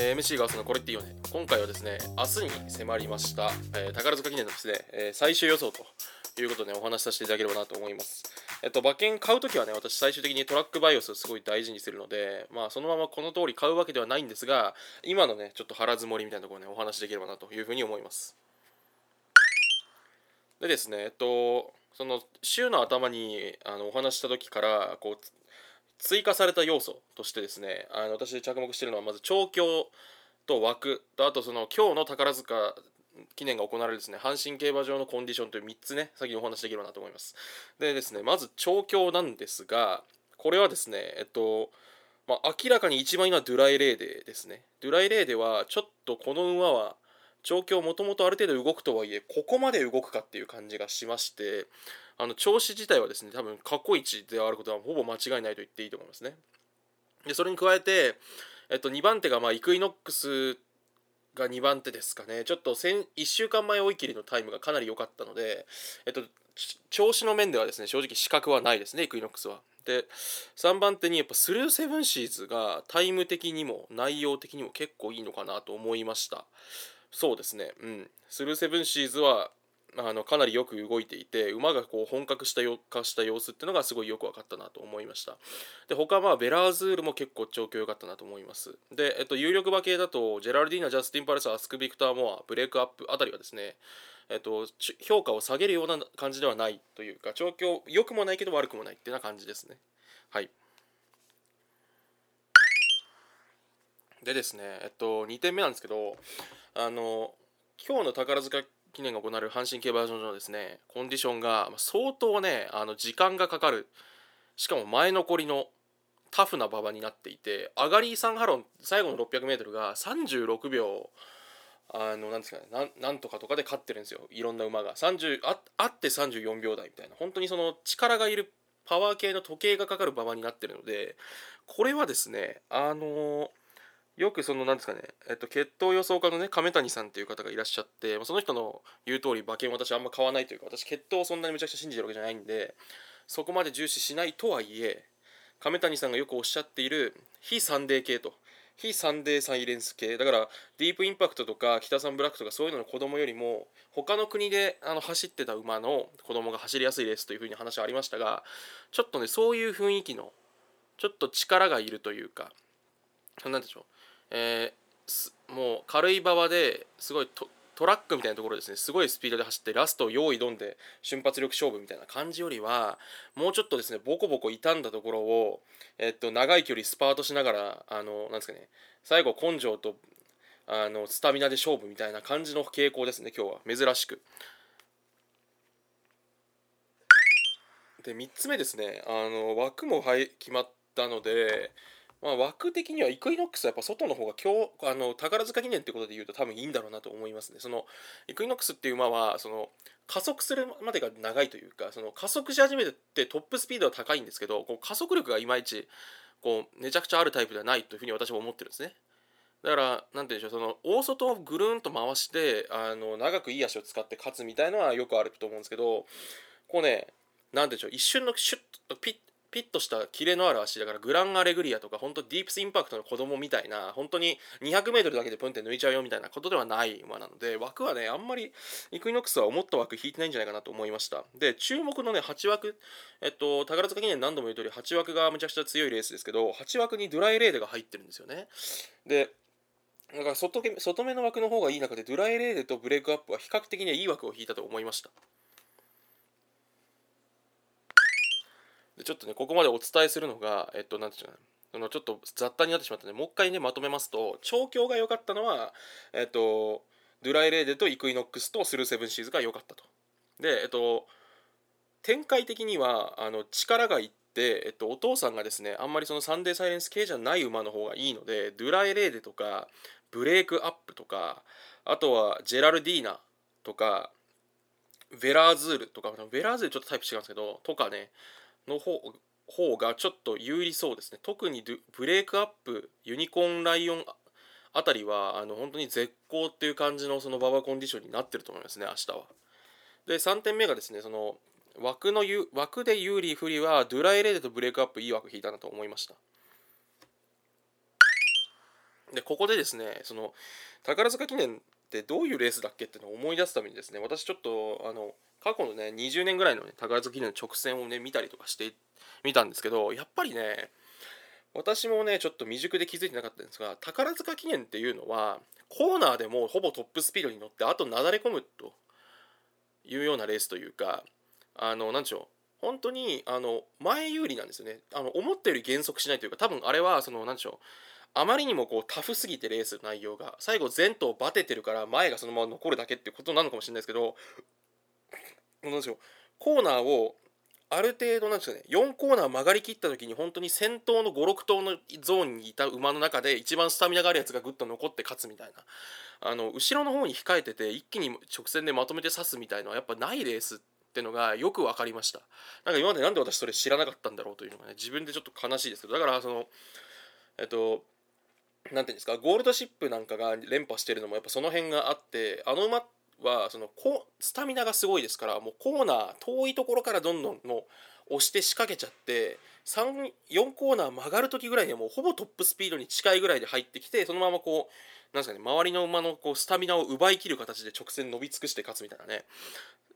えー MC がそのこれっていいよね今回はですね明日に迫りました、えー宝塚記念のですね、えー最終予想ということでお話しさせていただければなと思います。えっと馬券買うときはね私最終的にトラックバイオスをすごい大事にするのでまあそのままこの通り買うわけではないんですが今のねちょっと腹積もりみたいなところねお話しできればなというふうに思います。でですねえっとその週の頭にあのお話しした時からこう追加された要素としてですねあの私着目しているのはまず調教と枠とあとその今日の宝塚記念が行われるですね阪神競馬場のコンディションという3つね先にお話しできればなと思います。でですねまず調教なんですがこれはですねえっとまあ、明らかに一番今ドゥライレーデですね。ドゥライレーデはちょっとこの馬は調教もともとある程度動くとはいえここまで動くかっていう感じがしましてあの調子自体はですね多分過去一であることはほぼ間違いないと言っていいと思いますね。でそれに加えて、えっと、2番手がまあイクイノックスが2番手ですかね。ちょっと1週間前追い切りのタイムがかなり良かったので、えっと、調子の面ではですね正直死角はないですねイクイノックスは。で3番手にやっぱスルーセブンシーズがタイム的にも内容的にも結構いいのかなと思いました。そうですね。うん。スルーセブンシーズはあのかなりよく動いていて馬がこう本格したよ化した様子っていうのがすごいよく分かったなと思いました。で他はベラーズールも結構調教良かったなと思います。で、えっと、有力馬系だとジェラルディーナジャスティン・パレスアスク・ビクター・モアブレイクアップあたりはですねえっと、評価を下げるような感じではないというか調教良くもないけど悪くもないっていうな感じですね。はい。でですねえっと2点目なんですけどあの今日の宝塚記念が行われる阪神競馬場のですねコンディションが相当ねあの時間がかかる。しかも前残りのタフな馬場になっていて上がり3ハロン最後の 600m が36秒あのなんですかねななんとかとかで勝ってるんですよ。いろんな馬が。30ああって34秒台みたいな。本当にその力がいるパワー系の時計がかかる馬場になってるのでこれはですねあのよくそのなんですかね、えっと、血統予想家のね亀谷さんっていう方がいらっしゃってその人の言う通り馬券私あんま買わないというか私血統をそんなにめちゃくちゃ信じてるわけじゃないんでそこまで重視しないとはいえ亀谷さんがよくおっしゃっている非サンデー系と非サンデーサイレンス系だからディープインパクトとか北サンブラックとかそういうのの子供よりも他の国であの走ってた馬の子供が走りやすいレースというふうに話はありましたがちょっとねそういう雰囲気のちょっと力がいるというか何でしょう、えーもう軽い馬場ですごいトトラックみたいなところですね。すごいスピードで走ってラストを用意どんで瞬発力勝負みたいな感じよりはもうちょっとですねボコボコ傷んだところを、えっと、長い距離スパートしながらあのなんですかね最後根性とあのスタミナで勝負みたいな感じの傾向ですね今日は。珍しく。で3つ目ですね。あの枠もはい決まったので、まあ、枠的にはイクイノックスはやっぱ外の方が今日あの宝塚記念ってことで言うと多分いいんだろうなと思いますね。そのイクイノックスっていう馬はその加速するまでが長いというかその加速し始めてトップスピードは高いんですけどこう加速力がいまいちこうめちゃくちゃあるタイプではないというふうに私は思ってるんですね。だから何て言うんでしょうその大外をぐるんと回してあの長くいい足を使って勝つみたいのはよくあると思うんですけどこうね何て言うんでしょう一瞬のシュッとピッピッとしたキレのある足だからグランアレグリアとか本当ディープスインパクトの子供みたいな本当に 200m だけでプンって抜いちゃうよみたいなことではない馬なので枠はねあんまりイクイノックスは思った枠引いてないんじゃないかなと思いました。で注目のね8枠。えっと宝塚記念何度も言う通り8枠がむちゃくちゃ強いレースですけど8枠にドライレーデが入ってるんですよね。でだから外外目の枠の方がいい中でドライレーデとブレイクアップは比較的にはいい枠を引いたと思いました。ちょっとねここまでお伝えするのがえっと何て言うのあのちょっと雑多になってしまったのでもう一回ねまとめますと調教が良かったのはえっとドゥライレーデとイクイノックスとスルーセブンシーズが良かったと。でえっと展開的にはあの力がいって、えっと、お父さんがですねあんまりそのサンデーサイレンス系じゃない馬の方がいいのでドゥライレーデとかブレイクアップとかあとはジェラルディーナとかヴェラアズールとかヴェラアズールちょっとタイプ違うんですけどとかねの方方がちょっと有利そうですね。特にブレイクアップユニコーンライオンあたりはあの本当に絶好っていう感じのその馬場コンディションになってると思いますね明日は。で3点目がですねその枠の枠で有利不利はドゥラエレーデとブレイクアップいい枠引いたなと思いました。でここでですねその宝塚記念ってどういうレースだっけってのを思い出すためにですね私ちょっとあの過去のね20年ぐらいの、ね、宝塚記念の直線をね見たりとかしてみたんですけどやっぱりね私もねちょっと未熟で気づいてなかったんですが宝塚記念っていうのはコーナーでもほぼトップスピードに乗ってあとなだれ込むというようなレースというかあの何でしょう本当にあの前有利なんですよね。あの思ったより減速しないというか多分あれはその何でしょうあまりにもこうタフすぎてレース内容が最後前頭バテてるから前がそのまま残るだけってことなのかもしれないですけど何でしょうコーナーをある程度なんですかね4コーナー曲がりきった時に本当に先頭の56頭のゾーンにいた馬の中で一番スタミナがあるやつがぐっと残って勝つみたいな。あの後ろの方に控えてて一気に直線でまとめて刺すみたいのはやっぱないレースってのがよく分かりました。なんか今までなんで私それ知らなかったんだろうというのがね自分でちょっと悲しいですけどだからそのえっと何ていうんですかゴールドシップなんかが連覇してるのもやっぱその辺があってあの馬はそのこスタミナがすごいですからもうコーナー遠いところからどんどんもう押して仕掛けちゃって34コーナー曲がる時ぐらいにはもうほぼトップスピードに近いぐらいで入ってきてそのままこうなんですかね周りの馬のこうスタミナを奪い切る形で直線伸び尽くして勝つみたいなね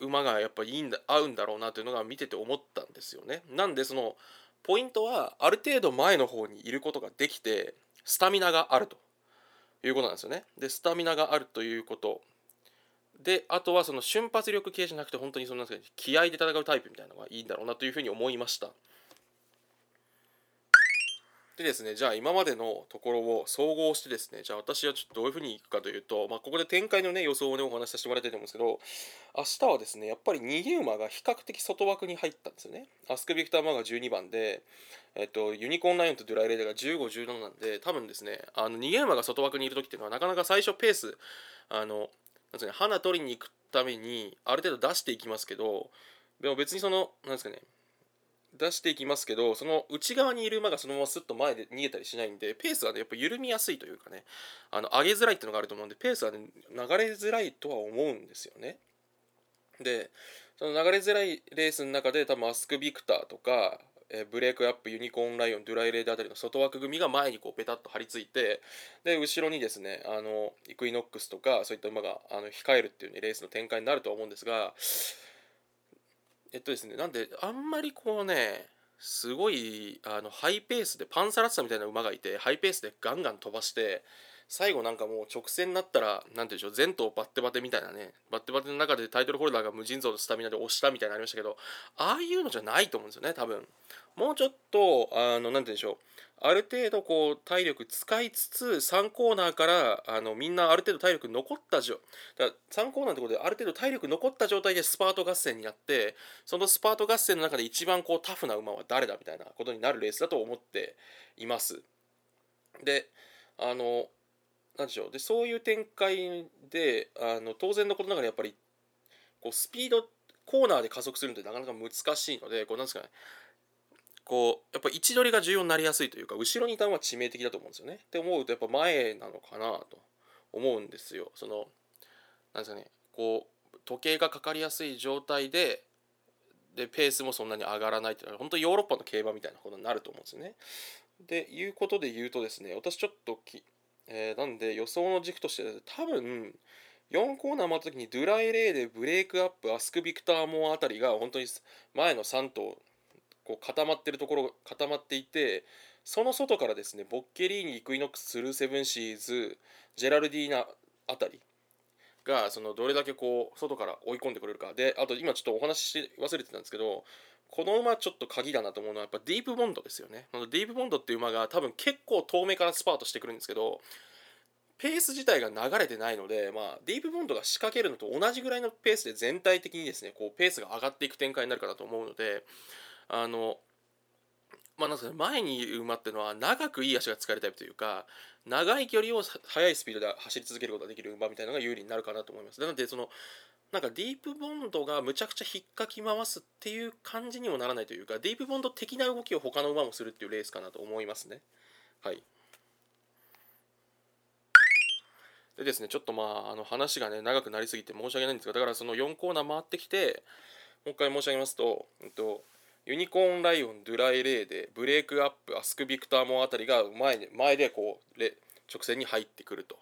馬がやっぱいいんだ合うんだろうなというのが見てて思ったんですよね。なんでそのポイントはある程度前の方にいることができてスタミナがあるということなんですよね。でスタミナがあるということであとはその瞬発力系じゃなくて本当にその気合で戦うタイプみたいなのがいいんだろうなというふうに思いましたでですねじゃあ今までのところを総合してですねじゃあ私はちょっとどういうふうにいくかというと、まあ、ここで展開のね予想をねお話しさせてもらいたいと思うんですけど明日はですねやっぱり逃げ馬が比較的外枠に入ったんですよね。アスクビクターマーが12番でえっと、ユニコーンライオンとドゥライレーダーが15、17なんで多分ですねあの逃げ馬が外枠にいる時っていうのはなかなか最初ペースあのなんですかね、花取りに行くためにある程度出していきますけどでも別にそのなんですかね出していきますけどその内側にいる馬がそのままスッと前で逃げたりしないんでペースはねやっぱ緩みやすいというかねあの上げづらいっていうのがあると思うんでペースはね流れづらいとは思うんですよね。でその流れづらいレースの中で多分アスクビクターとかえブレイクアップユニコーンライオンドゥライレードあたりの外枠組が前にこうペタッと張り付いてで後ろにですねあのイクイノックスとかそういった馬があの控えるっていう、ね、レースの展開になると思うんですがえっとですねなんであんまりこうねすごいあのハイペースでパンサラッサみたいな馬がいてハイペースでガンガン飛ばして最後なんかもう直線になったら何て言うんでしょう前頭バッテバテみたいなねバッテバテの中でタイトルホルダーが無尽蔵のスタミナで押したみたいなのありましたけどああいうのじゃないと思うんですよね多分もうちょっとあの何て言うんでしょうある程度こう体力使いつつ3コーナーからあのみんなある程度体力残った状だ3コーナーってことである程度体力残った状態でスパート合戦になってそのスパート合戦の中で一番こうタフな馬は誰だみたいなことになるレースだと思っています。であのなんでしょうでそういう展開であの当然のことながらやっぱりこうスピードコーナーで加速するのってなかなか難しいのでこうなんですかねこうやっぱ位置取りが重要になりやすいというか後ろにいたのは致命的だと思うんですよね。って思うとやっぱ前なのかなと思うんですよ。そのなんですかねこう時計がかかりやすい状態ででペースもそんなに上がらないっていうのは本当ヨーロッパの競馬みたいなことになると思うんですよね。でいうことで言うとですね私ちょっときえー、なんで予想の軸として多分4コーナー回った時にドゥライレーでブレイクアップアスクビクターモアあたりが本当に前の3頭こう固まってるところ固まっていてその外からですねボッケリーニイクイノックススルーセブンシーズジェラルディーナあたりがそのどれだけこう外から追い込んでくれるか。であと今ちょっとお話し忘れてたんですけどこの馬ちょっと鍵だなと思うのはやっぱディープボンドですよね。ディープボンドっていう馬が多分結構遠目からスパートしてくるんですけどペース自体が流れてないので、まあ、ディープボンドが仕掛けるのと同じぐらいのペースで全体的にですねこうペースが上がっていく展開になるかなと思うのであのまあなんか、前にいる馬っていうのは長くいい足が使えるタイプというか長い距離を速いスピードで走り続けることができる馬みたいなのが有利になるかなと思います。なのでそのなんかディープボンドがむちゃくちゃ引っかき回すっていう感じにもならないというかディープボンド的な動きを他の馬もするっていうレースかなと思いますね。はい。でですね、ちょっとまあ、あの話がね、長くなりすぎて申し訳ないんですが、だからその4コーナー回ってきて、もう一回申し上げますと、えっと、ユニコーンライオン、ドゥラエレーデ、ブレイクアップ、アスクビクターモアあたりが前前でこうレ直線に入ってくると。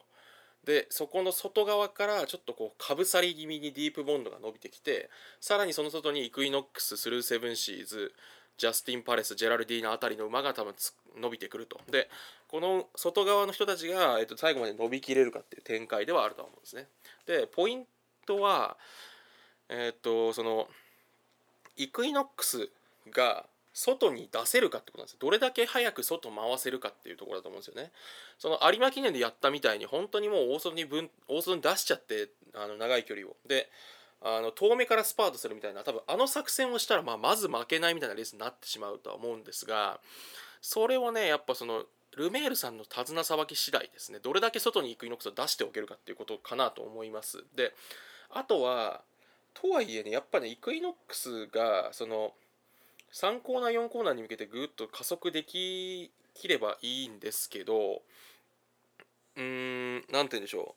でそこの外側からちょっとこうかぶさり気味にディープボンドが伸びてきてさらにその外にイクイノックススルーセブンシーズジャスティン・パレスジェラルディーナあたりの馬が多分伸びてくると。でこの外側の人たちが、えっと、最後まで伸びきれるかっていう展開ではあると思うんですね。でポイントはえっとそのイクイノックスが外に出せるかってことなんですどれだけ早く外回せるかっていうところだと思うんですよね。その有馬記念でやったみたいに本当にもう大外に分大外に出しちゃってあの長い距離を。であの遠目からスパートするみたいな多分あの作戦をしたら、まあ、まず負けないみたいなレースになってしまうとは思うんですがそれはねやっぱそのルメールさんの手綱さばき次第ですね。どれだけ外に行くイノックスを出しておけるかっていうことかなと思います。であとはとはいえねやっぱねイクイノックスがその3コーナー4コーナーに向けてぐっと加速でききればいいんですけどうーん何て言うんでしょ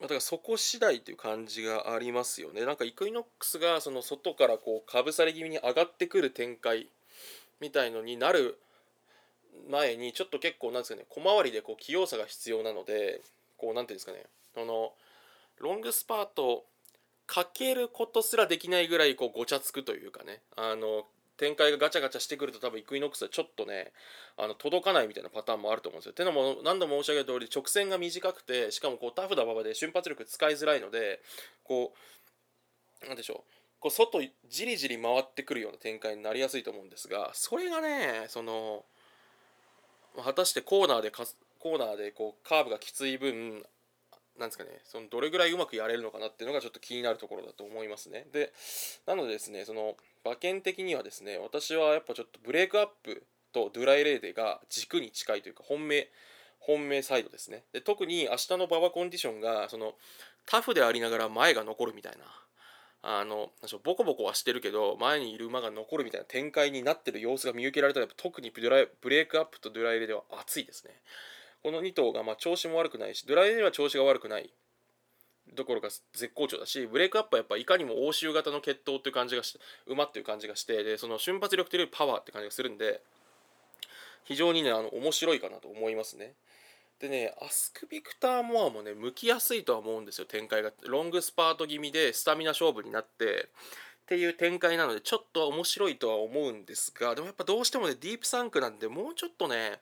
う。だからそこ次第という感じがありますよね。なんかイクイノックスがその外からこうかぶさり気味に上がってくる展開みたいのになる前にちょっと結構なんですかね小回りでこう器用さが必要なのでこうなんていうんですかねそのロングスパートかけることすらできないぐらいこうごちゃつくというかねあの展開がガチャガチャしてくると多分イクイノックスはちょっとねあの届かないみたいなパターンもあると思うんですよ。てのも何度も申し上げた通り直線が短くてしかもこうタフな馬場で瞬発力使いづらいのでこうなんでしょうこう外じりじり回ってくるような展開になりやすいと思うんですがそれがねその果たしてコーナーでコーナーでこうカーブがきつい分なんですかね、そのどれぐらいうまくやれるのかなっていうのがちょっと気になるところだと思いますね。で、なのでですね、その馬券的にはですね、私はやっぱちょっとブレイクアップとドゥライレーデが軸に近いというか、本命、本命サイドですね。で特に明日の馬場コンディションが、そのタフでありながら前が残るみたいな。あのボコボコはしてるけど前にいる馬が残るみたいな展開になってる様子が見受けられたら特にブレイクアップとドゥライレでは熱いですね。この2頭がま調子も悪くないしドライでは調子が悪くないどころか絶好調だしブレイクアップはやっぱいかにも欧州型の血統っていう感じがして馬っていう感じがしてでその瞬発力というよりパワーって感じがするんで非常にねあの面白いかなと思いますね。でねアスク・ビクター・モアもね向きやすいとは思うんですよ展開がロングスパート気味でスタミナ勝負になってっていう展開なのでちょっと面白いとは思うんですがでもやっぱどうしてもねディープサンクなんでもうちょっとね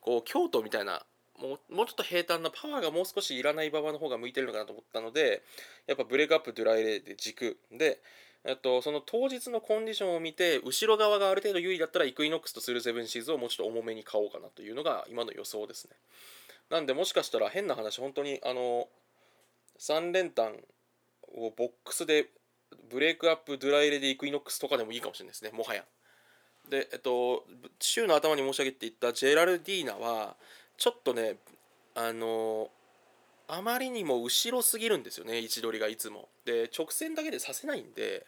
こう京都みたいなもうもうちょっと平坦なパワーがもう少しいらない馬場の方が向いてるのかなと思ったのでやっぱブレイクアップドゥラエレーデ軸でえっと、その当日のコンディションを見て後ろ側がある程度有利だったらイクイノックスとスルーセブンシーズをもうちょっと重めに買おうかなというのが今の予想ですね。なんでもしかしたら変な話本当にあの3連単をボックスでブレイクアップドゥラエレーデイクイノックスとかでもいいかもしれないですね。もはや。でえっと週の頭に申し上げていったジェラルディーナはちょっとねあのあまりにも後ろすぎるんですよね位置取りがいつも。で直線だけでさせないんで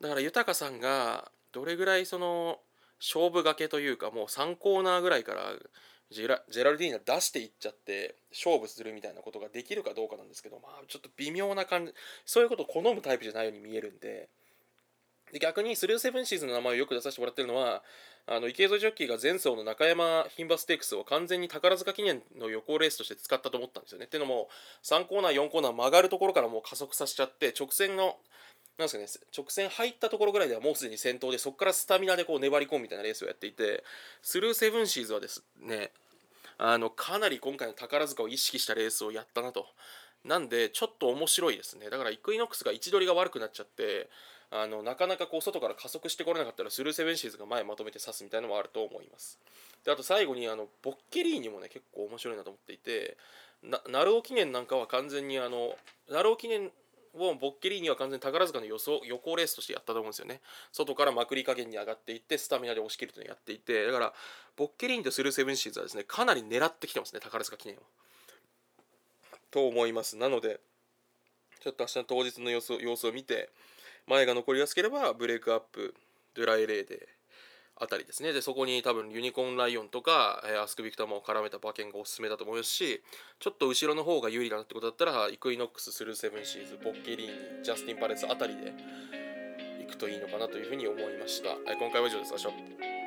だから豊さんがどれぐらいその勝負がけというかもう3コーナーぐらいからジェラジェラルディーナ出していっちゃって勝負するみたいなことができるかどうかなんですけどまあちょっと微妙な感じそういうことを好むタイプじゃないように見えるんでで逆にスルーセブンシーズの名前をよく出させてもらってるのはあの池添ジョッキーが前走の中山牝馬ステークスを完全に宝塚記念の予行レースとして使ったと思ったんですよね。っていうのも3コーナー4コーナー曲がるところからもう加速させちゃって直線のなんすかね、直線入ったところぐらいではもうすでに先頭でそこからスタミナでこう粘り込むみたいなレースをやっていてスルーセブンシーズはですねあのかなり今回の宝塚を意識したレースをやったなとなんでちょっと面白いですねだからイクイノックスが位置取りが悪くなっちゃってあのなかなかこう外から加速してこれなかったらスルーセブンシーズが前まとめて刺すみたいなのもあると思います。であと最後にあのボッケリーニもね結構面白いなと思っていてな鳴尾記念なんかは完全にあの鳴尾記念をボッケリーニは完全に宝塚の予想予行レースとしてやったと思うんですよね。外からまくり加減に上がっていってスタミナで押し切るというのをやっていてだからボッケリーニとスルーセブンシーズはですねかなり狙ってきてますね宝塚記念を。と思います。なのでちょっと明日の当日の様子を見て前が残りやすければブレイクアップドライレーデあたりですね。でそこに多分ユニコーンライオンとか、えー、アスクビクターも絡めた馬券がおすすめだと思いますしちょっと後ろの方が有利だなってことだったらイクイノックススルーセブンシーズボッケリーニジャスティン・パレスあたりで行くといいのかなというふうに思いました、はい、今回は以上です。